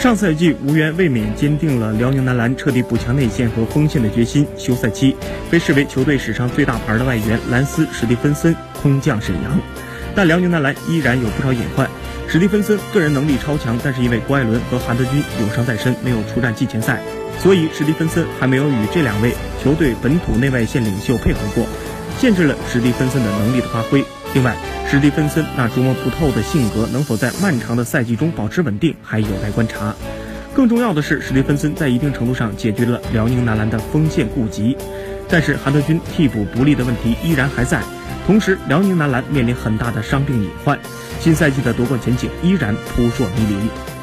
上赛季无缘卫冕，坚定了辽宁男篮彻底补强内线和锋线的决心。休赛期被视为球队史上最大牌的外援兰斯·史蒂芬森空降沈阳，但辽宁男篮依然有不少隐患。史蒂芬森个人能力超强，但是因为郭艾伦和韩德君有伤在身，没有出战季前赛，所以史蒂芬森还没有与这两位球队本土内外线领袖配合过，限制了史蒂芬森的能力的发挥。另外，史蒂芬森那琢磨不透的性格能否在漫长的赛季中保持稳定，还有待观察。更重要的是，史蒂芬森在一定程度上解决了辽宁男篮的锋线顾及，但是韩德君替补不利的问题依然还在。同时，辽宁男篮面临很大的伤病隐患，新赛季的夺冠前景依然扑朔迷离。